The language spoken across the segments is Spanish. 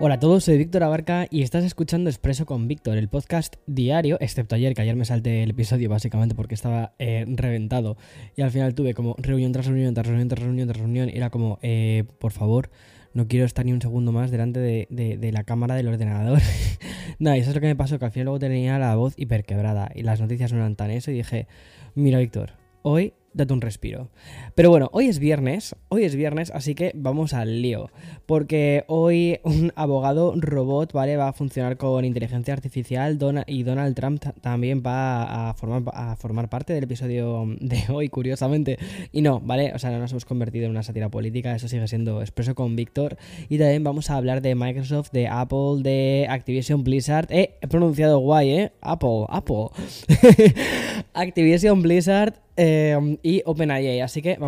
Hola a todos, soy Víctor Abarca y estás escuchando Expreso con Víctor, el podcast diario, excepto ayer, que ayer me salté el episodio básicamente porque estaba eh, reventado y al final tuve como reunión tras reunión, tras reunión, tras reunión, tras reunión y era como, eh, por favor, no quiero estar ni un segundo más delante de, la cámara del ordenador. Nada, y eso es lo que me pasó, que al final luego tenía la voz hiperquebrada y las noticias no eran tan eso y dije, mira Víctor, hoy date un respiro. Pero bueno, hoy es viernes, hoy es viernes, así que vamos al lío. Porque hoy un abogado robot, ¿vale? Va a funcionar con inteligencia artificial y Donald Trump también va a formar, a formar parte del episodio de hoy, curiosamente. Y no, ¿vale? O sea, no nos hemos convertido en una sátira política, eso sigue siendo expreso con Víctor. Y también vamos a hablar de Microsoft, de Apple, de Activision Blizzard. Eh, he pronunciado guay, ¿eh? Apple, Apple. Activision Blizzard eh, y OpenAI. Así que vamos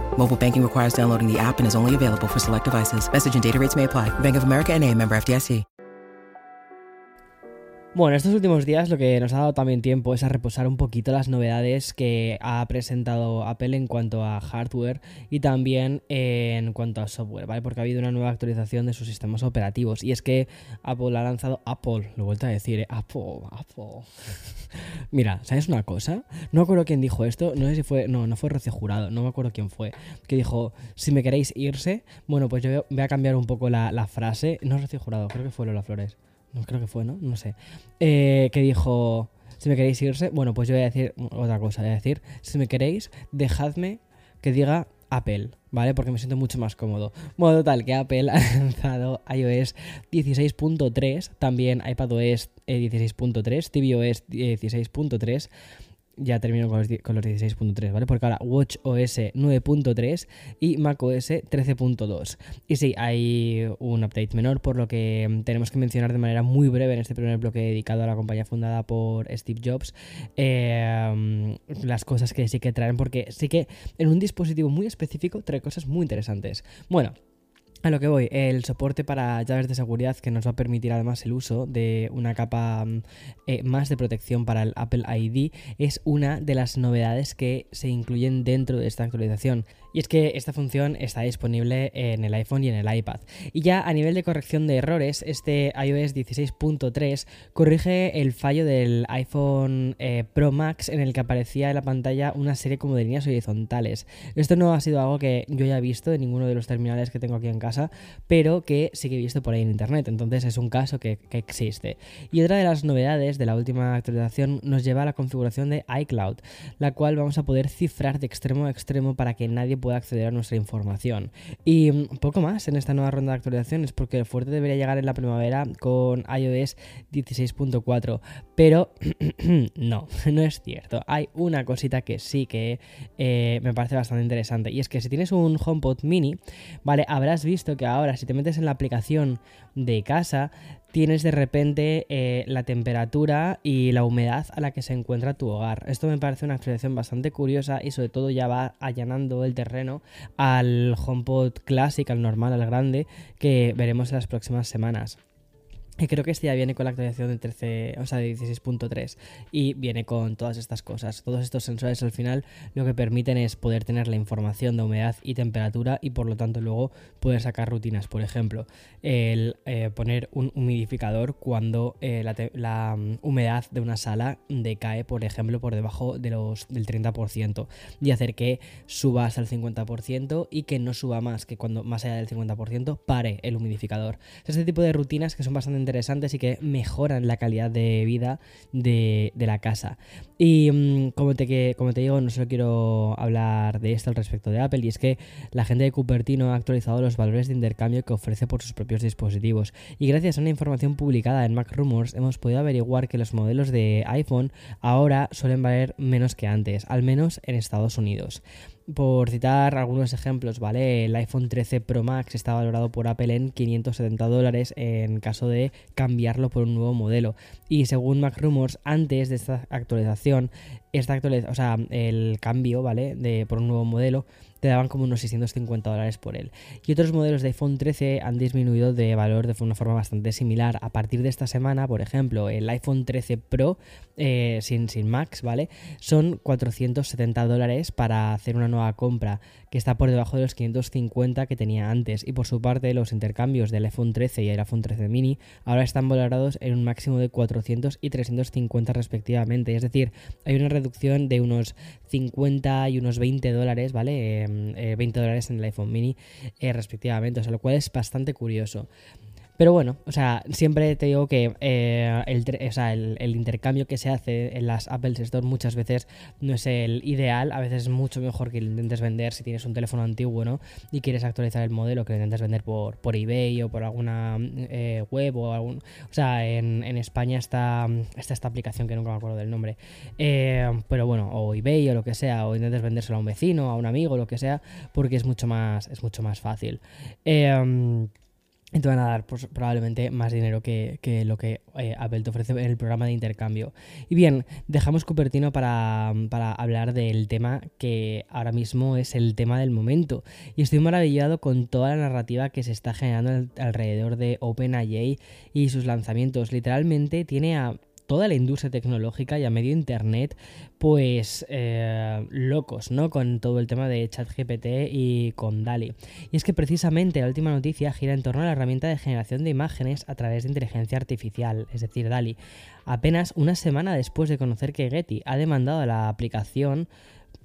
Mobile banking requires downloading the app and is only available for select devices. Message and data rates may apply. Bank of America NA, member FDIC. Bueno, estos últimos días lo que nos ha dado también tiempo es a reposar un poquito las novedades que ha presentado Apple en cuanto a hardware y también en cuanto a software, ¿vale? Porque ha habido una nueva actualización de sus sistemas operativos y es que Apple ha lanzado Apple, lo he vuelto a decir, ¿eh? Apple, Apple. Mira, ¿sabes una cosa? No me acuerdo quién dijo esto, no sé si fue, no, no fue Rocío Jurado, no me acuerdo quién fue, que dijo, si me queréis irse, bueno, pues yo voy a cambiar un poco la, frase, no es Rocío Jurado, creo que fue Lola Flores. No creo que fue, ¿no? No sé. Eh, que dijo, si me queréis irse, bueno, pues yo voy a decir otra cosa. Voy a decir, si me queréis, dejadme que diga Apple, ¿vale? Porque me siento mucho más cómodo. Bueno, total, que Apple ha lanzado iOS 16.3, también iPadOS 16.3, tvOS 16.3 ya termino con los, 16.3, ¿vale? Porque ahora WatchOS 9.3 y macOS 13.2. Y sí, hay un update menor, por lo que tenemos que mencionar de manera muy breve en este primer bloque dedicado a la compañía fundada por Steve Jobs eh, las cosas que sí que traen, porque sí que en un dispositivo muy específico trae cosas muy interesantes. Bueno. A lo que voy, el soporte para llaves de seguridad que nos va a permitir además el uso de una capa mm, eh, más de protección para el Apple ID es una de las novedades que se incluyen dentro de esta actualización. Y es que esta función está disponible en el iPhone y en el iPad. Y ya a nivel de corrección de errores, este iOS 16.3 corrige el fallo del iPhone eh, Pro Max en el que aparecía en la pantalla una serie como de líneas horizontales. Esto no ha sido algo que yo haya visto en ninguno de los terminales que tengo aquí en casa, pero que sí que he visto por ahí en internet. Entonces es un caso que, que existe. Y otra de las novedades de la última actualización nos lleva a la configuración de iCloud, la cual vamos a poder cifrar de extremo a extremo para que nadie pueda acceder a nuestra información. Y mm, poco más en esta nueva ronda de actualizaciones, porque el fuerte debería llegar en la primavera con iOS 16.4, pero no, no es cierto. Hay una cosita que sí que eh, me parece bastante interesante, y es que si tienes un HomePod mini, ¿vale? Habrás visto que ahora si te metes en la aplicación de casa, tienes de repente eh, la temperatura y la humedad a la que se encuentra tu hogar. Esto me parece una actualización bastante curiosa y sobre todo ya va allanando el terreno al HomePod Classic, al normal, al grande, que veremos en las próximas semanas. Y creo que este ya viene con la actualización de 13, o sea, de 16.3 y viene con todas estas cosas. Todos estos sensores al final lo que permiten es poder tener la información de humedad y temperatura y por lo tanto luego poder sacar rutinas. Por ejemplo, el eh, poner un humidificador cuando eh, la, mm, humedad de una sala decae, por ejemplo, por debajo de los, del 30% y hacer que suba hasta el 50% y que no suba más, que cuando más allá del 50% pare el humidificador. Este tipo de rutinas que son bastante interesantes y que mejoran la calidad de vida de, la casa. Y mm, como, te, como te digo, no solo quiero hablar de esto al respecto de Apple, y es que la gente de Cupertino ha actualizado los valores de intercambio que ofrece por sus propios dispositivos. Y gracias a una información publicada en Mac Rumors, hemos podido averiguar que los modelos de iPhone ahora suelen valer menos que antes, al menos en Estados Unidos. Por citar algunos ejemplos, ¿vale? El iPhone 13 Pro Max está valorado por Apple en 570 dólares en caso de cambiarlo por un nuevo modelo. Y según Mac Rumors, antes de esta actualización, esta actualización, o sea, el cambio, ¿vale? De, por un nuevo modelo te daban como unos 650 dólares por él. Y otros modelos de iPhone 13 han disminuido de valor de una forma bastante similar. A partir de esta semana, por ejemplo, el iPhone 13 Pro eh, sin, sin Max, ¿vale? Son 470 dólares para hacer una nueva compra que está por debajo de los 550 que tenía antes. Y por su parte, los intercambios del iPhone 13 y el iPhone 13 mini ahora están valorados en un máximo de 400 y 350 respectivamente. Es decir, hay una reducción de unos 50 y unos 20 dólares, ¿vale? 20 em, eh, dólares en el iPhone mini eh, respectivamente, o sea, lo cual es bastante curioso. Pero bueno, o sea, siempre te digo que eh, el, intercambio que se hace en las Apple Store muchas veces no es el ideal, a veces es mucho mejor que lo intentes vender si tienes un teléfono antiguo, ¿no? Y quieres actualizar el modelo, que lo intentes vender por, por eBay o por alguna eh, web o algún... O sea, en, España está, esta aplicación que nunca me acuerdo del nombre. Eh, pero bueno, o eBay o lo que sea, o intentes vendérselo a un vecino, a un amigo, lo que sea, porque es mucho más, es mucho más fácil. Y te van a dar pues, probablemente más dinero que, lo que eh, Apple te ofrece en el programa de intercambio. Y bien, dejamos Cupertino para, hablar del tema que ahora mismo es el tema del momento. Y estoy maravillado con toda la narrativa que se está generando alrededor de OpenAI y sus lanzamientos. Literalmente tiene a toda la industria tecnológica y a medio internet, pues eh, locos, ¿no? Con todo el tema de ChatGPT y con DALI. Y es que precisamente la última noticia gira en torno a la herramienta de generación de imágenes a través de inteligencia artificial, es decir, DALI. Apenas una semana después de conocer que Getty ha demandado a la aplicación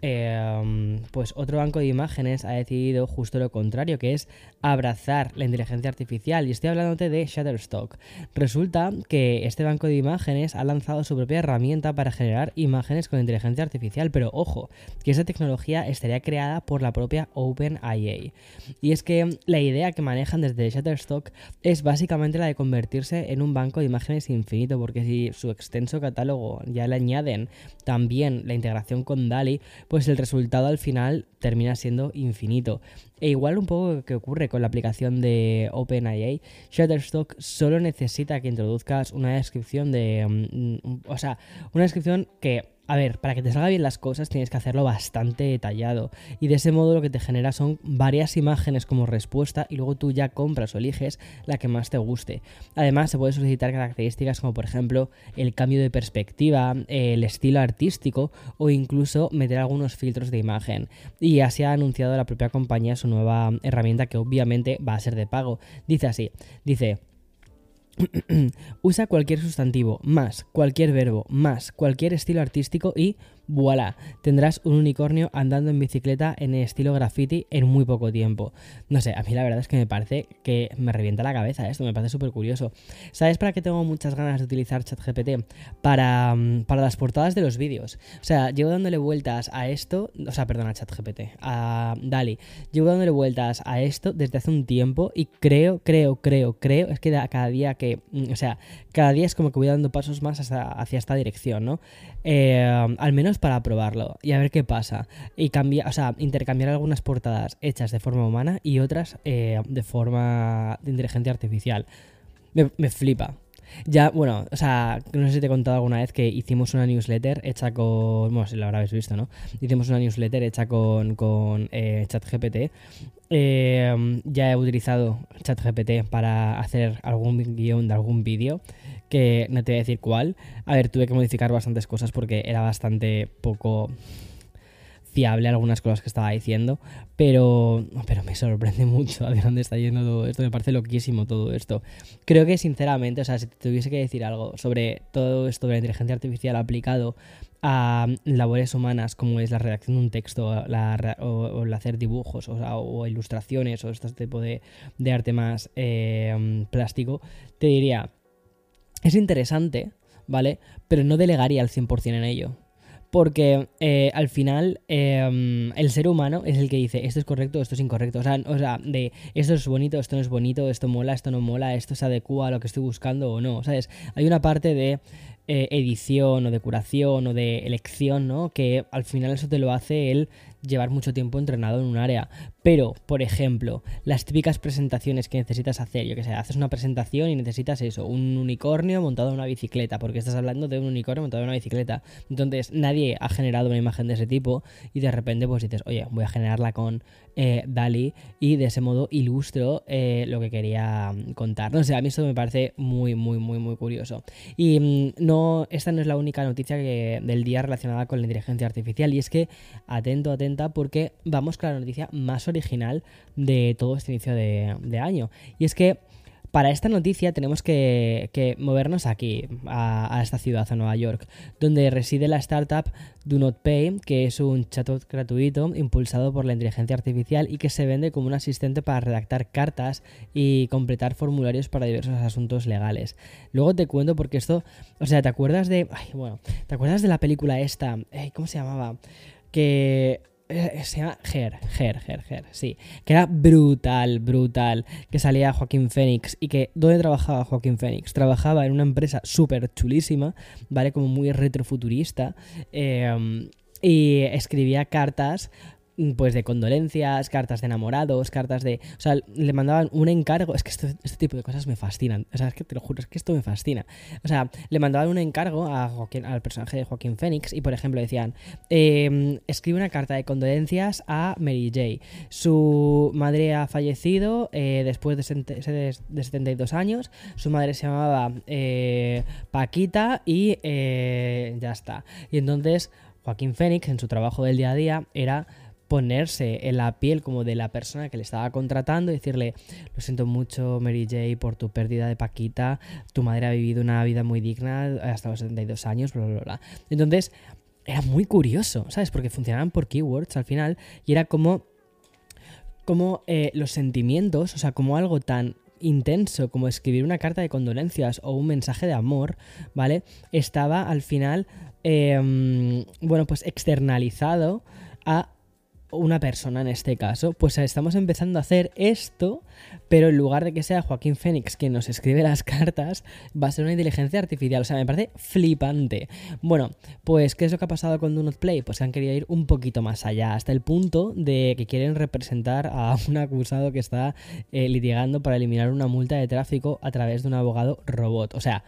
Em, pues otro banco de imágenes ha decidido justo lo contrario, que es abrazar la inteligencia artificial. Y estoy hablándote de Shutterstock. Resulta que este banco de imágenes ha lanzado su propia herramienta para generar imágenes con inteligencia artificial, pero ojo, que esa tecnología estaría creada por la propia OpenIA. Y es que la idea que manejan desde Shutterstock es básicamente la de convertirse en un banco de imágenes infinito, porque si su extenso catálogo ya le añaden también la integración con DALI, pues el resultado al final termina siendo infinito. E igual un poco que ocurre con la aplicación de OpenAI, Shutterstock solo necesita que introduzcas una descripción de... Mm, o sea, una descripción que a ver, para que te salga bien las cosas tienes que hacerlo bastante detallado y de ese modo lo que te genera son varias imágenes como respuesta y luego tú ya compras o eliges la que más te guste. Además se puede solicitar características como por ejemplo el cambio de perspectiva, el estilo artístico o incluso meter algunos filtros de imagen. Y así ha anunciado la propia compañía su nueva herramienta que obviamente va a ser de pago. Dice así, dice... Usa cualquier sustantivo, más cualquier verbo, más cualquier estilo artístico y voilà, tendrás un unicornio andando en bicicleta en estilo graffiti en muy poco tiempo. No sé, a mí la verdad es que me parece que me revienta la cabeza esto, me parece súper curioso. ¿Sabes para qué tengo muchas ganas de utilizar ChatGPT? Para, mm, para las portadas de los vídeos. O sea, llevo dándole vueltas a esto, o sea, perdona, ChatGPT, a Dali. Llevo dándole vueltas a esto desde hace un tiempo y creo, creo, creo, creo, es que cada día que, mm, o sea, cada día es como que voy dando pasos más hacia esta dirección, ¿no? Eh, al menos para probarlo y a ver qué pasa. Y cambiar, o sea, intercambiar algunas portadas hechas de forma humana y otras eh, de forma de inteligencia artificial. Me, flipa. Ya, bueno, o sea, no sé si te he contado alguna vez que hicimos una newsletter hecha con. Bueno, si lo habrás visto, ¿no? Hicimos una newsletter hecha con, con eh, ChatGPT. Eh, ya he utilizado ChatGPT para hacer algún guion de algún vídeo. Que no te voy a decir cuál. A ver, tuve que modificar bastantes cosas porque era bastante poco fiable algunas cosas que estaba diciendo, pero, pero me sorprende mucho a dónde está yendo todo esto, me parece loquísimo todo esto. Creo que sinceramente, o sea, si tuviese que decir algo sobre todo esto de la inteligencia artificial aplicado a labores humanas como es la redacción de un texto o, el hacer dibujos o, ilustraciones o este tipo de, arte más eh, plástico, te diría, es interesante, ¿vale? Pero no delegaría al 100% en ello porque eh, al final em, el ser humano es el que dice esto es correcto, esto es incorrecto. O sea, o sea, de esto es bonito, esto no es bonito, esto mola, esto no mola, esto se adecua a lo que estoy buscando o no. ¿Sabes? Hay una parte de eh, edición o de curación o de elección, ¿no? Que al final eso te lo hace el llevar mucho tiempo entrenado en un área. Pero, por ejemplo, las típicas presentaciones que necesitas hacer, yo que sé, haces una presentación y necesitas eso, un unicornio montado en una bicicleta, porque estás hablando de un unicornio montado en una bicicleta. Entonces, nadie ha generado una imagen de ese tipo y de repente pues dices, oye, voy a generarla con eh, DALI y de ese modo ilustro eh, lo que quería contar. No sé, a mí esto me parece muy, muy, muy, muy curioso. Y mm, no, esta no es la única noticia del día relacionada con la inteligencia artificial y es que, atento, porque vamos con la noticia más original de todo este inicio de año. Y es que para esta noticia tenemos que, movernos aquí, a, esta ciudad, a Nueva York, donde reside la startup Do Not Pay, que es un chatbot gratuito impulsado por la inteligencia artificial y que se vende como un asistente para redactar cartas y completar formularios para diversos asuntos legales. Luego te cuento porque esto, o sea, ¿te acuerdas de... Ay, bueno, ¿te acuerdas de la película esta? ¿Cómo se llamaba? Que se llama Her, Her, Her, Her, sí. Que era brutal, brutal. Que salía Joaquín Phoenix. Y que, ¿dónde trabajaba Joaquín Phoenix? Trabajaba en una empresa súper chulísima, ¿vale? Como muy retrofuturista. Eh, y escribía cartas pues de condolencias, cartas de enamorados, cartas de... O sea, le mandaban un encargo, es que este tipo de cosas me fascinan, o sea, es que te lo juro, es que esto me fascina. O sea, le mandaban un encargo a al personaje de Joaquín Phoenix y, por ejemplo, decían, em, escribe una carta de condolencias a Mary J. Su madre ha fallecido eh, después de, de, 72 años, su madre se llamaba eh, Paquita y eh, ya está. Y entonces... Joaquín Phoenix en su trabajo del día a día era ponerse en la piel como de la persona que le estaba contratando y decirle, lo siento mucho Mary J por tu pérdida de Paquita, tu madre ha vivido una vida muy digna hasta los 72 años, bla, bla, bla. Entonces, era muy curioso, ¿sabes? Porque funcionaban por keywords al final y era como, como eh, los sentimientos, o sea, como algo tan intenso como escribir una carta de condolencias o un mensaje de amor, ¿vale? Estaba al final, em, bueno, pues externalizado a una persona en este caso, pues estamos empezando a hacer esto, pero en lugar de que sea Joaquín Fénix quien nos escribe las cartas, va a ser una inteligencia artificial. O sea, me parece flipante. Bueno, pues, ¿qué es lo que ha pasado con Do Not Play? Pues han querido ir un poquito más allá, hasta el punto de que quieren representar a un acusado que está eh, litigando para eliminar una multa de tráfico a través de un abogado robot. O sea,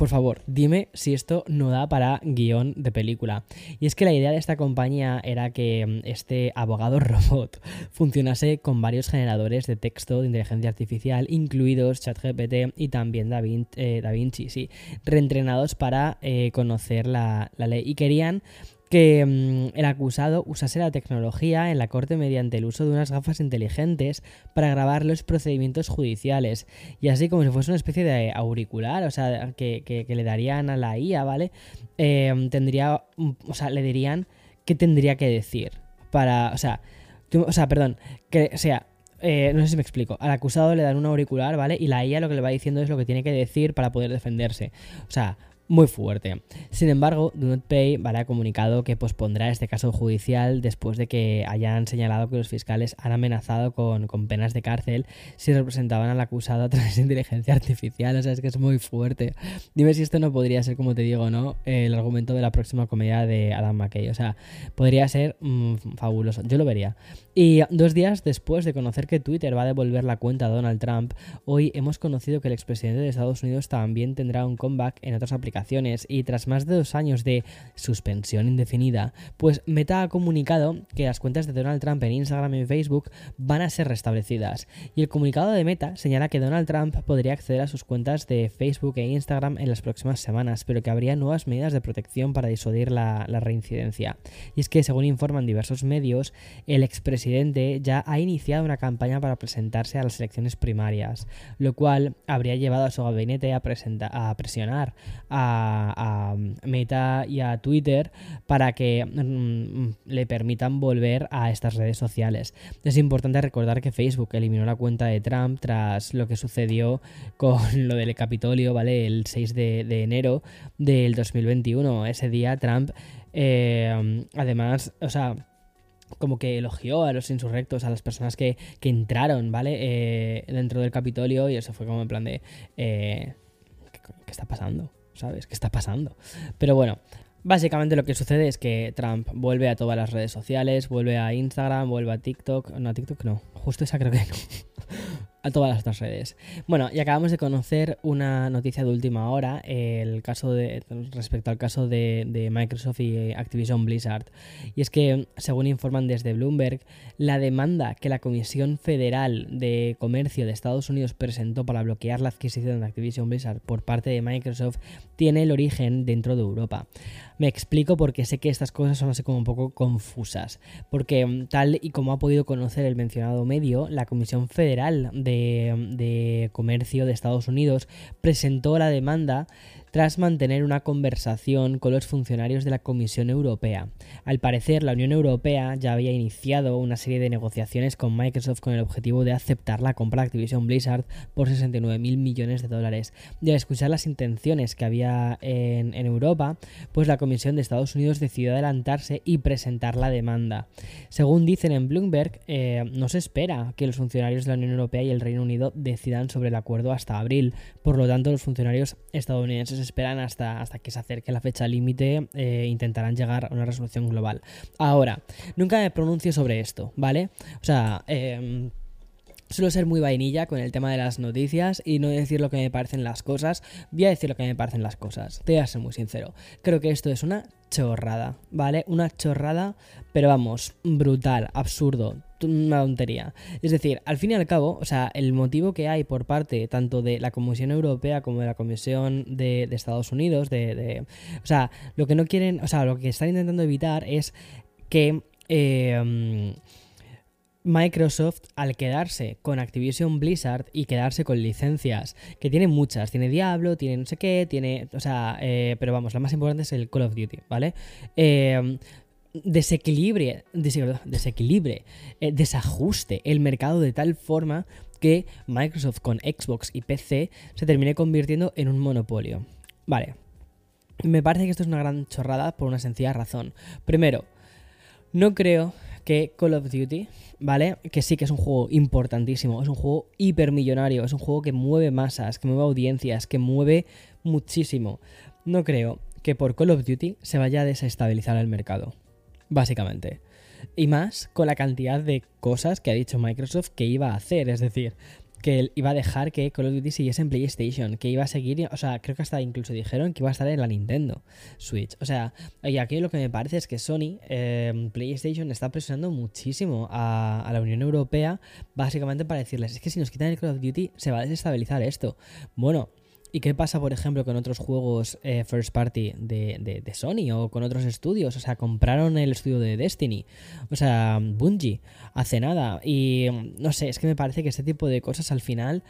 por favor, dime si esto no da para guion de película. Y es que la idea de esta compañía era que mm, este abogado robot funcionase con varios generadores de texto de inteligencia artificial, incluidos ChatGPT y también eh, sí, reentrenados para eh, conocer la ley. Y querían que mm, el acusado usase la tecnología en la corte mediante el uso de unas gafas inteligentes para grabar los procedimientos judiciales y así como si fuese una especie de auricular, o sea, que, le darían a la IA, ¿vale? Em, tendría, o sea, le dirían qué tendría que decir para, o sea, o sea, perdón, que, o sea, eh, no sé si me explico. Al acusado le dan un auricular, ¿vale? Y la IA lo que le va diciendo es lo que tiene que decir para poder defenderse. O sea, muy fuerte. Sin embargo, Do Not Pay ha comunicado que pospondrá este caso judicial después de que hayan señalado que los fiscales han amenazado con, penas de cárcel si representaban al acusado a través de inteligencia artificial. O sea, es que es muy fuerte. Dime si esto no podría ser, como te digo, ¿no? El argumento de la próxima comedia de Adam McKay. O sea, podría ser mm, fabuloso. Yo lo vería. Y dos días después de conocer que Twitter va a devolver la cuenta a Donald Trump, hoy hemos conocido que el expresidente de Estados Unidos también tendrá un comeback en otras aplicaciones y tras más de dos años de suspensión indefinida, pues Meta ha comunicado que las cuentas de Donald Trump en Instagram y Facebook van a ser restablecidas. Y el comunicado de Meta señala que Donald Trump podría acceder a sus cuentas de Facebook e Instagram en las próximas semanas, pero que habría nuevas medidas de protección para disuadir la, reincidencia. Y es que, según informan diversos medios, el expresidente ya ha iniciado una campaña para presentarse a las elecciones primarias, lo cual habría llevado a su gabinete a, presionar a, Meta y a Twitter para que mm, le permitan volver a estas redes sociales. Es importante recordar que Facebook eliminó la cuenta de Trump tras lo que sucedió con lo del Capitolio, ¿vale? El 6 de, de enero del 2021. Ese día Trump, eh, además, o sea como que elogió a los insurrectos, a las personas que, que entraron, ¿vale? Eh, dentro del Capitolio y eso fue como en plan de... Eh, ¿qué, está pasando? ¿Sabes? ¿Qué está pasando? Pero bueno, Básicamente lo que sucede es que Trump vuelve a todas las redes sociales, vuelve a Instagram, vuelve a TikTok, no a TikTok no, justo esa creo que a todas las otras redes. Bueno, y acabamos de conocer una noticia de última hora, el caso de, respecto al caso de, de, Microsoft y Activision Blizzard. Y es que, según informan desde Bloomberg, la demanda que la Comisión Federal de Comercio de Estados Unidos presentó para bloquear la adquisición de Activision Blizzard por parte de Microsoft tiene el origen dentro de Europa. Me explico porque sé que estas cosas son así como un poco confusas. Porque mm, tal y como ha podido conocer el mencionado medio, la Comisión Federal de, de Comercio de Estados Unidos presentó la demanda tras mantener una conversación con los funcionarios de la Comisión Europea. Al parecer, la Unión Europea ya había iniciado una serie de negociaciones con Microsoft con el objetivo de aceptar la compra de Activision Blizzard por 69 mil millones de dólares. Y al escuchar las intenciones que había en, Europa, pues la Comisión de Estados Unidos decidió adelantarse y presentar la demanda. Según dicen en Bloomberg, eh, no se espera que los funcionarios de la Unión Europea y el Reino Unido decidan sobre el acuerdo hasta abril. Por lo tanto, los funcionarios estadounidenses esperan hasta, hasta que se acerque la fecha límite, e intentarán llegar a una resolución global. Ahora, nunca me pronuncio sobre esto, ¿vale? O sea, eh, Suelo ser muy vainilla con el tema de las noticias y no decir lo que me parecen las cosas. Voy a decir lo que me parecen las cosas. Te voy a ser muy sincero. Creo que esto es una chorrada, ¿vale? Una chorrada, pero vamos, brutal, absurdo, una tontería. Es decir, al fin y al cabo, o sea, el motivo que hay por parte tanto de la Comisión Europea como de la Comisión de, Estados Unidos, de, O sea, lo que no quieren, o sea, lo que están intentando evitar es que... Eh, Microsoft, al quedarse con Activision Blizzard y quedarse con licencias, que tiene muchas, tiene Diablo, tiene no sé qué, tiene, o sea, eh, pero vamos, la más importante es el Call of Duty, ¿vale? Eh, desequilibre, desequilibre, eh, desajuste el mercado de tal forma que Microsoft con Xbox y PC se termine convirtiendo en un monopolio. Vale, me parece que esto es una gran chorrada por una sencilla razón. Primero, no creo que Call of Duty, ¿vale? Que sí que es un juego importantísimo, es un juego hipermillonario, es un juego que mueve masas, que mueve audiencias, que mueve muchísimo. No creo que por Call of Duty se vaya a desestabilizar el mercado, básicamente. Y más con la cantidad de cosas que ha dicho Microsoft que iba a hacer, es decir, que iba a dejar que Call of Duty siguiese en PlayStation, que iba a seguir, o sea, creo que hasta incluso dijeron que iba a estar en la Nintendo Switch. O sea, y aquí lo que me parece es que Sony, eh, PlayStation, está presionando muchísimo a, a, la Unión Europea, básicamente para decirles, es que si nos quitan el Call of Duty se va a desestabilizar esto. Bueno, ¿Y qué pasa, por ejemplo, con otros juegos eh, first party de, de, Sony o con otros estudios? O sea, compraron el estudio de Destiny, o sea, Bungie, hace nada. Y no sé, es que me parece que este tipo de cosas al final...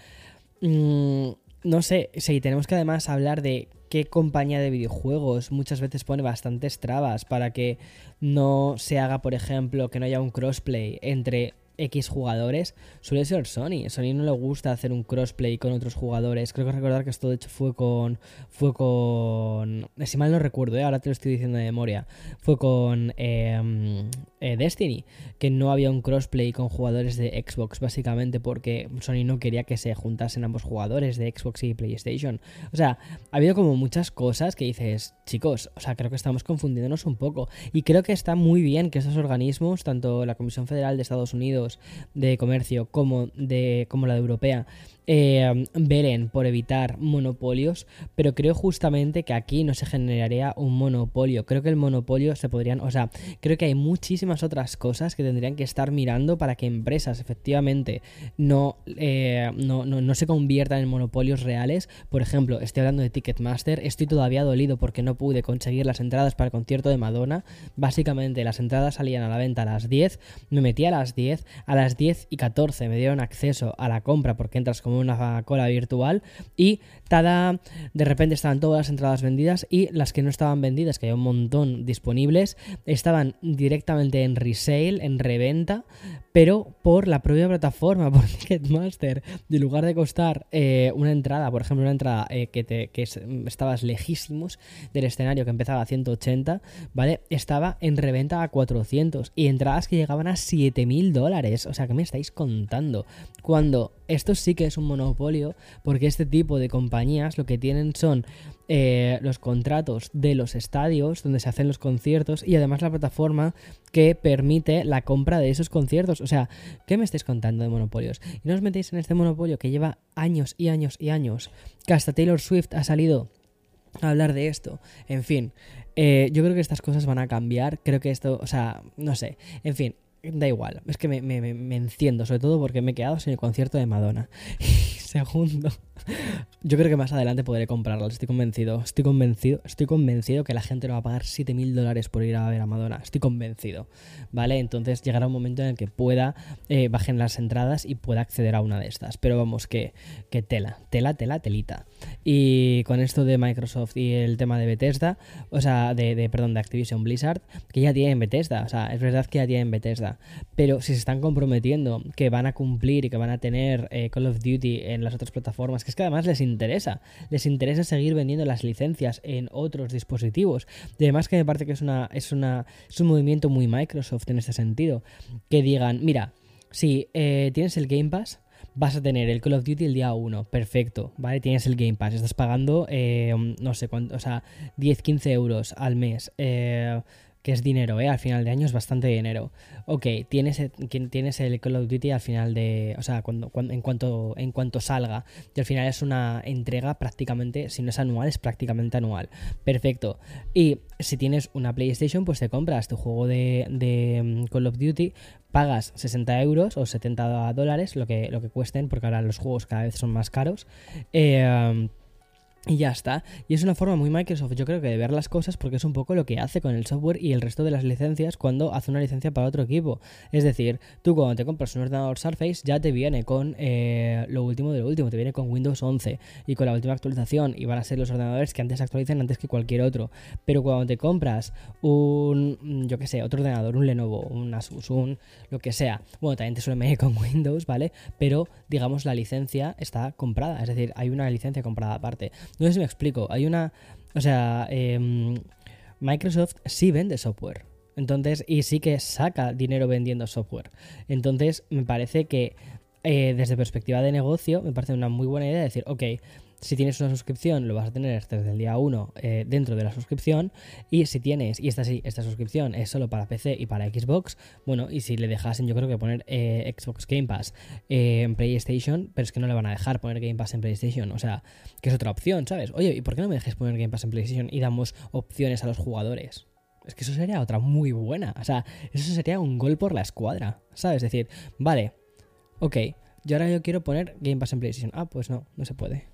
Mm, no sé, si tenemos que además hablar de qué compañía de videojuegos muchas veces pone bastantes trabas para que no se haga, por ejemplo, que no haya un crossplay entre X jugadores suele ser Sony. Sony no le gusta hacer un crossplay con otros jugadores. Creo que recordar que esto de hecho fue con. Fue con. Si mal no recuerdo, ¿eh? ahora te lo estoy diciendo de memoria. Fue con em, eh, Destiny. Que no había un crossplay con jugadores de Xbox, básicamente porque Sony no quería que se juntasen ambos jugadores de Xbox y PlayStation. O sea, ha habido como muchas cosas que dices, chicos, o sea, creo que estamos confundiéndonos un poco. Y creo que está muy bien que esos organismos, tanto la Comisión Federal de Estados Unidos de Comercio como, de, como la de Europea, eh, velen por evitar monopolios, pero creo justamente que aquí no se generaría un monopolio. Creo que el monopolio se podrían, o sea, creo que hay muchísimas otras cosas que tendrían que estar mirando para que empresas efectivamente no, eh, no, no, no se conviertan en monopolios reales. Por ejemplo, estoy hablando de Ticketmaster, estoy todavía dolido porque no pude conseguir las entradas para el concierto de Madonna. Básicamente las entradas salían a la venta a las 10, me metí a las 10, a las 10 y 14 me dieron acceso a la compra porque entras como una cola virtual y de repente estaban todas las entradas vendidas y las que no estaban vendidas, que hay un montón disponibles, estaban directamente en resale, en reventa, pero por la propia plataforma, por Ticketmaster. En lugar de costar eh, una entrada, por ejemplo, una entrada eh, que, te, que estabas lejísimos del escenario que empezaba a 180, ¿vale? Estaba en reventa a 400 y entradas que llegaban a 7000 dólares. O sea, ¿qué me estáis contando? Cuando esto sí que es un monopolio, porque este tipo de compañías lo que tienen son eh, los contratos de los estadios donde se hacen los conciertos y además la plataforma que permite la compra de esos conciertos. O sea, ¿qué me estáis contando de monopolios? Y no os metéis en este monopolio que lleva años y años y años, que hasta Taylor Swift ha salido a hablar de esto. En fin, eh, yo creo que estas cosas van a cambiar. Creo que esto, o sea, no sé. En fin, da igual. Es que me, me, me enciendo, sobre todo porque me he quedado sin el concierto de Madonna. Segundo, yo creo que más adelante podré comprarlo, estoy convencido. Estoy convencido, estoy convencido que la gente no va a pagar 7000 dólares por ir a ver a Madonna. Estoy convencido. ¿Vale? Entonces llegará un momento en el que pueda, eh, bajen las entradas y pueda acceder a una de estas. Pero vamos, que, que tela, tela, tela, telita. Y con esto de Microsoft y el tema de Bethesda, o sea, de, perdón, de Activision Blizzard, que ya tienen Bethesda, o sea, es verdad que ya tienen Bethesda. Pero si se están comprometiendo que van a cumplir y que van a tener eh, Call of Duty en las otras plataformas, que es que además les interesa, les interesa seguir vendiendo las licencias en otros dispositivos. Y además que me parece que es una, es una, es un movimiento muy Microsoft en este sentido, que digan, mira, si eh, tienes el Game Pass, vas a tener el Call of Duty el día 1, perfecto, ¿vale? Tienes el Game Pass, estás pagando, eh, no sé cuánto, o sea, 10, 15 euros al mes. Eh, que es dinero, ¿eh? Al final de año es bastante dinero. Ok, tienes, tienes el Call of Duty al final de... O sea, cuando, en, cuanto, en cuanto salga. Y al final es una entrega prácticamente, si no es anual, es prácticamente anual. Perfecto. Y si tienes una PlayStation, pues te compras tu juego de, de mm, Call of Duty, pagas 60 euros o 70 dólares, lo que, lo que cuesten, porque ahora los juegos cada vez son más caros. Eh, y ya está. Y es una forma muy Microsoft, yo creo que de ver las cosas porque es un poco lo que hace con el software y el resto de las licencias cuando hace una licencia para otro equipo. Es decir, tú cuando te compras un ordenador Surface ya te viene con eh, lo último de lo último, te viene con Windows 11 y con la última actualización y van a ser los ordenadores que antes actualizan antes que cualquier otro. Pero cuando te compras un, yo que sé, otro ordenador, un Lenovo, un Asus, un lo que sea, bueno, también te suele venir con Windows, ¿vale? Pero digamos la licencia está comprada, es decir, hay una licencia comprada aparte. No sé si me explico. Hay una. O sea, em, Microsoft sí vende software. Entonces, y sí que saca dinero vendiendo software. Entonces, me parece que eh, desde perspectiva de negocio, me parece una muy buena idea decir, ok, si tienes una suscripción, lo vas a tener desde el día 1 eh, dentro de la suscripción. Y si tienes, y esta sí, esta suscripción es solo para PC y para Xbox, bueno, y si le dejasen, yo creo que poner eh, Xbox Game Pass eh, en PlayStation, pero es que no le van a dejar poner Game Pass en PlayStation. O sea, que es otra opción, ¿sabes? Oye, ¿y por qué no me dejes poner Game Pass en PlayStation y damos opciones a los jugadores? Es que eso sería otra muy buena. O sea, eso sería un gol por la escuadra, ¿sabes? Es decir, vale, ok, yo ahora yo quiero poner Game Pass en PlayStation. Ah, pues no, no se puede.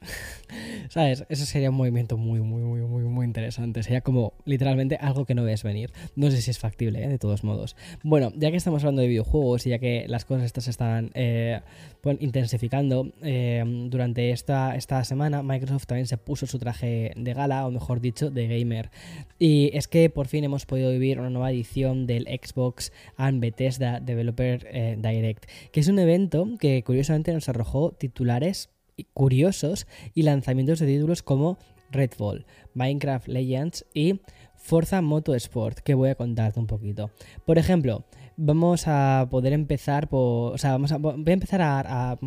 ¿Sabes? Eso sería un movimiento muy, muy, muy, muy, muy interesante. Sería como literalmente algo que no ves venir. No sé si es factible, ¿eh? de todos modos. Bueno, ya que estamos hablando de videojuegos y ya que las cosas estas están eh, pues, intensificando, eh, durante esta, esta semana Microsoft también se puso su traje de gala, o mejor dicho, de gamer. Y es que por fin hemos podido vivir una nueva edición del Xbox and Bethesda Developer Direct, que es un evento que curiosamente nos arrojó titulares curiosos y lanzamientos de títulos como Redfall, Minecraft Legends y Forza Motorsport, que voy a contarte un poquito. Por ejemplo, vamos a poder empezar por. O sea, vamos a, voy a empezar a.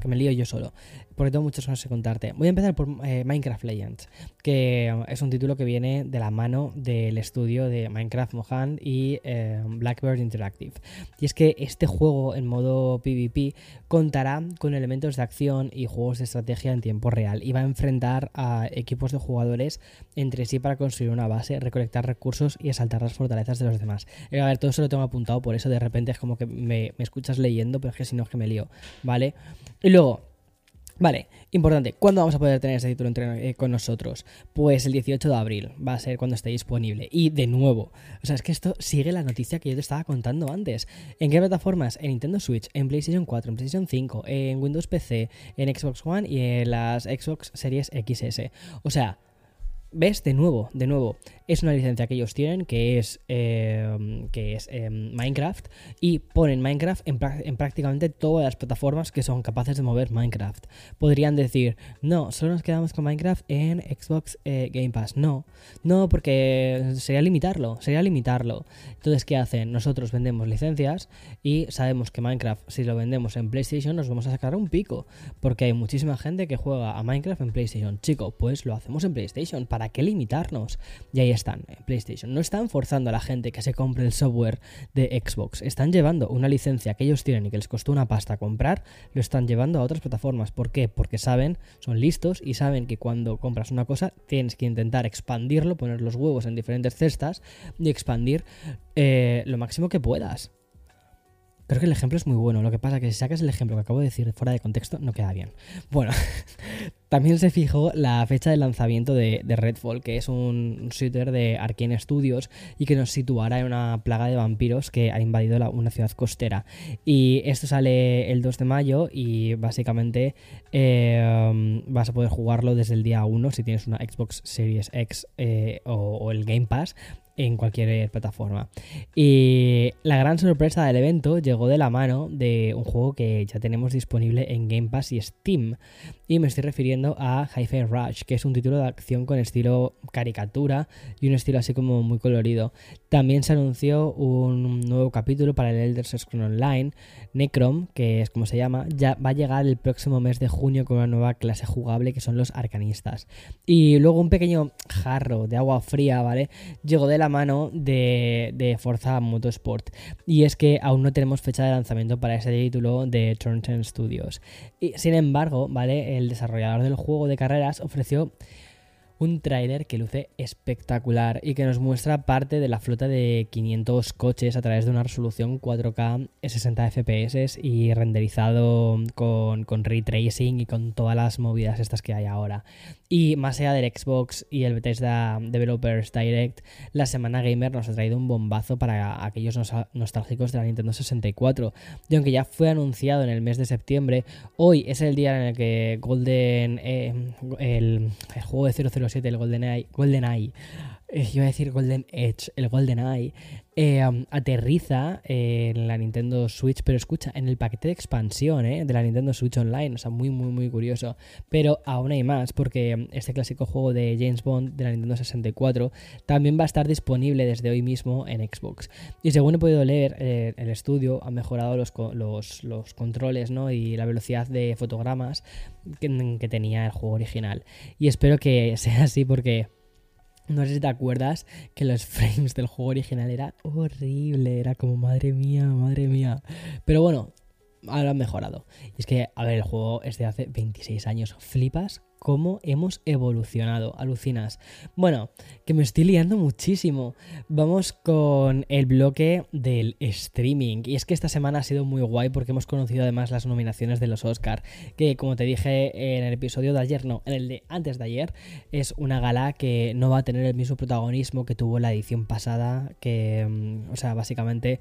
que me lío yo solo porque tengo muchas cosas que contarte. Voy a empezar por eh, Minecraft Legends, que es un título que viene de la mano del estudio de Minecraft Mohan y eh, Blackbird Interactive. Y es que este juego en modo PvP contará con elementos de acción y juegos de estrategia en tiempo real y va a enfrentar a equipos de jugadores entre sí para construir una base, recolectar recursos y asaltar las fortalezas de los demás. Eh, a ver, todo eso lo tengo apuntado, por eso de repente es como que me, me escuchas leyendo, pero es que si no es que me lío, ¿vale? Y luego, Vale, importante, ¿cuándo vamos a poder tener este título entre, eh, con nosotros? Pues el 18 de abril va a ser cuando esté disponible. Y de nuevo, o sea, es que esto sigue la noticia que yo te estaba contando antes. ¿En qué plataformas? En Nintendo Switch, en PlayStation 4, en PlayStation 5, en Windows PC, en Xbox One y en las Xbox Series XS. O sea, ¿ves? De nuevo, de nuevo, es una licencia que ellos tienen, que es, em, que es em, Minecraft, y ponen Minecraft en, prácticamente todas las plataformas que son capaces de mover Minecraft. Podrían decir, no, solo nos quedamos con Minecraft en Xbox eh, Game Pass. No, no, porque sería limitarlo, sería limitarlo. Entonces, ¿qué hacen? Nosotros vendemos licencias y sabemos que Minecraft, si lo vendemos en PlayStation, nos vamos a sacar un pico, porque hay muchísima gente que juega a Minecraft en PlayStation. Chico, pues lo hacemos en PlayStation, ¿para qué limitarnos? Y ahí están, en PlayStation. No están forzando a la gente que se compre el software de Xbox. Están llevando una licencia que ellos tienen y que les costó una pasta comprar, lo están llevando a otras plataformas. ¿Por qué? Porque saben, son listos y saben que cuando compras una cosa tienes que intentar expandirlo, poner los huevos en diferentes cestas y expandir eh, lo máximo que puedas. Creo que el ejemplo es muy bueno. Lo que pasa es que si sacas el ejemplo que acabo de decir fuera de contexto, no queda bien. Bueno, también se fijó la fecha de lanzamiento de, Redfall, que es un shooter de Arkane Studios y que nos situará en una plaga de vampiros que ha invadido una ciudad costera. Y esto sale el 2 de mayo y básicamente eh, vas a poder jugarlo desde el día 1 si tienes una Xbox Series X eh, o el Game Pass en cualquier plataforma. Y la gran sorpresa del evento llegó de la mano de un juego que ya tenemos disponible en Game Pass y Steam. Y me estoy refiriendo a Hi-Fi Rush, que es un título de acción con estilo caricatura y un estilo así como muy colorido. También se anunció un nuevo capítulo para el Elder Scrolls Online, Necrom, que es como se llama, ya va a llegar el próximo mes de junio con una nueva clase jugable que son los arcanistas. Y luego un pequeño jarro de agua fría, ¿vale? Llegó de la mano de, de Forza Motorsport. Y es que aún no tenemos fecha de lanzamiento para ese título de Turn Studios. Y sin embargo, ¿vale? El desarrollador del juego de carreras ofreció un tráiler que luce espectacular y que nos muestra parte de la flota de 500 coches a través de una resolución 4K 60 FPS y renderizado con, con ray tracing y con todas las movidas estas que hay ahora. Y más allá del Xbox y el Bethesda Developers Direct, la semana gamer nos ha traído un bombazo para aquellos nostálgicos de la Nintendo 64. Y aunque ya fue anunciado en el mes de septiembre, hoy es el día en el que Golden, eh, el, el, juego de 007, el GoldenEye, GoldenEye eh, iba a decir Golden Edge, el Golden Eye, eh, aterriza en la Nintendo Switch, pero escucha, en el paquete de expansión eh, de la Nintendo Switch Online, o sea, muy, muy, muy curioso. Pero aún hay más, porque este clásico juego de James Bond de la Nintendo 64 también va a estar disponible desde hoy mismo en Xbox. Y según he podido leer, el estudio ha mejorado los, los, controles ¿no? y la velocidad de fotogramas que tenía el juego original. Y espero que sea así porque no sé si te acuerdas que los frames del juego original era horrible, era como madre mía, madre mía. Pero bueno, ahora han mejorado. Y es que, a ver, el juego es de hace 26 años. ¿Flipas? Cómo hemos evolucionado. Alucinas. Bueno, que me estoy liando muchísimo. Vamos con el bloque del streaming. Y es que esta semana ha sido muy guay porque hemos conocido además las nominaciones de los Oscar. Que como te dije en el episodio de ayer, no, en el de antes de ayer, es una gala que no va a tener el mismo protagonismo que tuvo la edición pasada. Que, mm, o sea, básicamente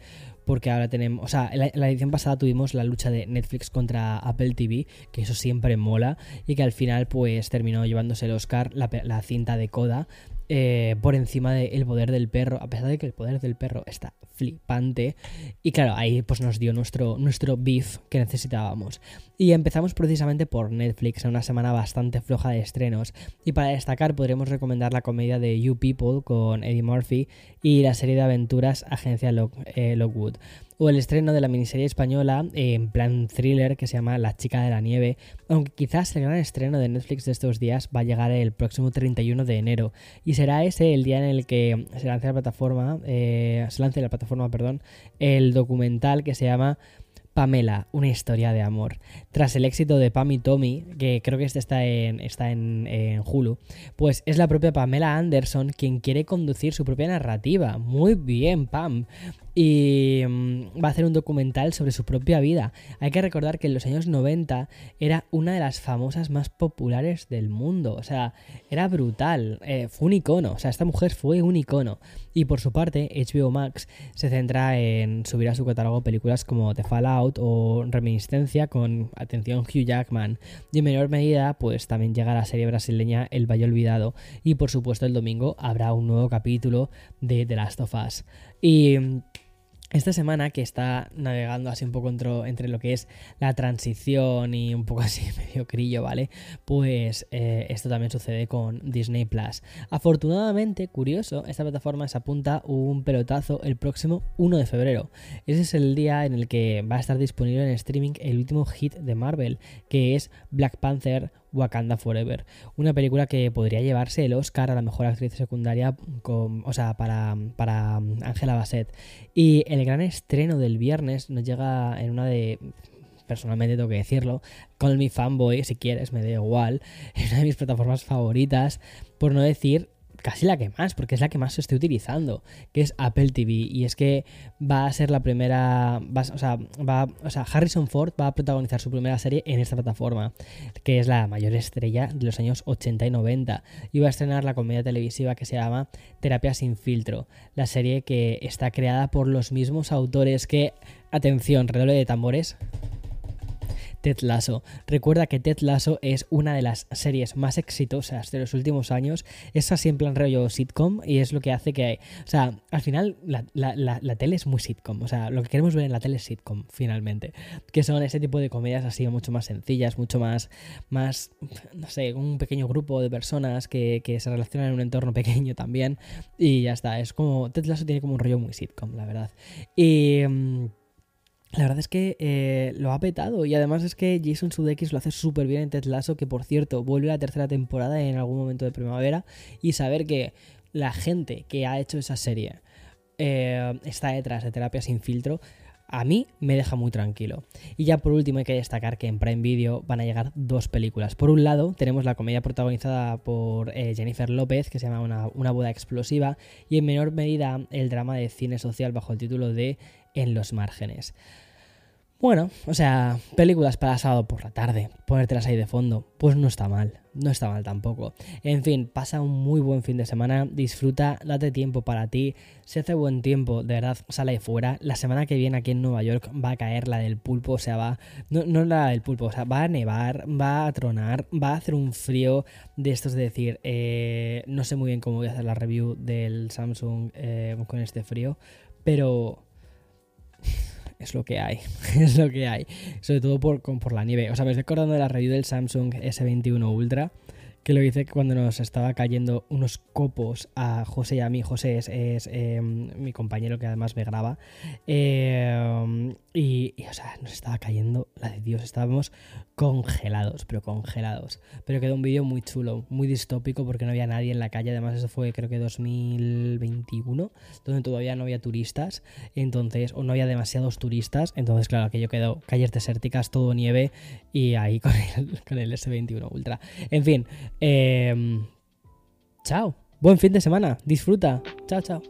porque ahora tenemos, o sea, en la, edición pasada tuvimos la lucha de Netflix contra Apple TV, que eso siempre mola, y que al final pues terminó llevándose el Oscar la, la cinta de Coda, eh, por encima del poder del perro, a pesar de que el poder del perro está flipante. Y claro, ahí pues nos dio nuestro, nuestro beef que necesitábamos. Y empezamos precisamente por Netflix, en una semana bastante floja de estrenos. Y para destacar podremos recomendar la comedia de You People con Eddie Murphy y la serie de aventuras Agencia eh, Lockwood o el estreno de la miniserie española en plan thriller que se llama La chica de la nieve, aunque quizás el gran estreno de Netflix de estos días va a llegar el próximo 31 de enero. Y será ese el día en el que se lance la plataforma, eh, se lance la plataforma, perdón, el documental que se llama Pamela, una historia de amor. Tras el éxito de Pam y Tommy, que creo que este está en, está en, Hulu, pues es la propia Pamela Anderson quien quiere conducir su propia narrativa. Muy bien, Pam y mm, va a hacer un documental sobre su propia vida. Hay que recordar que en los años 90 era una de las famosas más populares del mundo, o sea, era brutal, eh, fue un icono, o sea, esta mujer fue un icono. Y por su parte, HBO Max se centra en subir a su catálogo películas como The Fallout o Reminiscencia con, atención, Hugh Jackman. Y en menor medida, pues también llega la serie brasileña El Valle Olvidado. Y por supuesto, el domingo habrá un nuevo capítulo de The Last of Us. Y esta semana que está navegando así un poco entre, lo que es la transición y un poco así medio crillo, ¿vale? Pues eh, esto también sucede con Disney Plus. Afortunadamente, curioso, esta plataforma se apunta un pelotazo el próximo 1 de febrero. Ese es el día en el que va a estar disponible en streaming el último hit de Marvel, que es Black Panther Wakanda Forever. Una película que podría llevarse el Oscar a la mejor actriz secundaria o sea, para, para Angela Bassett. Y el gran estreno del viernes nos llega en una de personalmente tengo que decirlo, Call Me Fanboy, si quieres, me da igual, es una de mis plataformas favoritas, por no decir casi la que más, porque es la que más estoy utilizando, que es Apple TV. Y es que va a ser la primera, o, sea, va, o sea, Harrison Ford va a protagonizar su primera serie en esta plataforma, que es la mayor estrella de los años 80 y 90. Y va a estrenar la comedia televisiva que se llama Terapia sin filtro, la serie que está creada por los mismos autores que, atención, redoble de tambores. Ted Lasso. Recuerda que Ted Lasso es una de las series más exitosas de los últimos años. Es así en plan rollo sitcom y es lo que hace que, o sea, al final la, tele es muy sitcom. O sea, lo que queremos ver en la tele es sitcom, finalmente. Que son ese tipo de comedias así mucho más sencillas, mucho más, más, no sé, un pequeño grupo de personas que, que se relacionan en un entorno pequeño también. Y ya está, es como, Ted Lasso tiene como un rollo muy sitcom, la verdad. Y... La verdad es que eh, lo ha petado y además es que Jason Sudeikis lo hace súper bien en Ted Lasso, que por cierto vuelve a la tercera temporada en algún momento de primavera y saber que la gente que ha hecho esa serie eh, está detrás de Terapia sin filtro, a mí me deja muy tranquilo. Y ya por último hay que destacar que en Prime Video van a llegar dos películas. Por un lado tenemos la comedia protagonizada por eh, Jennifer López que se llama una, una boda explosiva y en menor medida el drama de cine social bajo el título de En los márgenes. Bueno, o sea, películas para sábado por la tarde, ponértelas ahí de fondo, pues no está mal, no está mal tampoco. En fin, pasa un muy buen fin de semana, disfruta, date tiempo para ti, si hace buen tiempo, de verdad, sale de fuera. La semana que viene aquí en Nueva York va a caer la del pulpo, o sea, va, no, no la del pulpo, o sea, va a nevar, va a tronar, va a hacer un frío de estos de decir, eh, no sé muy bien cómo voy a hacer la review del Samsung eh, con este frío, pero es lo que hay, es lo que hay. Sobre todo por, por la nieve. O sea, me estoy acordando de la review del Samsung S21 Ultra, que lo hice cuando nos estaba cayendo unos copos a José y a mí. José es, em, mi compañero que además me graba. Em, y, o sea, nos estaba cayendo la de Dios. Estábamos congelados, pero congelados. Pero quedó un vídeo muy chulo, muy distópico porque no había nadie en la calle. Además, eso fue creo que 2021, donde todavía no había turistas. Entonces, o no había demasiados turistas. Entonces, claro, aquello quedó calles desérticas, todo nieve y ahí con el, con el S21 Ultra. En fin, em, chao. Buen fin de semana. Disfruta. Chao, chao.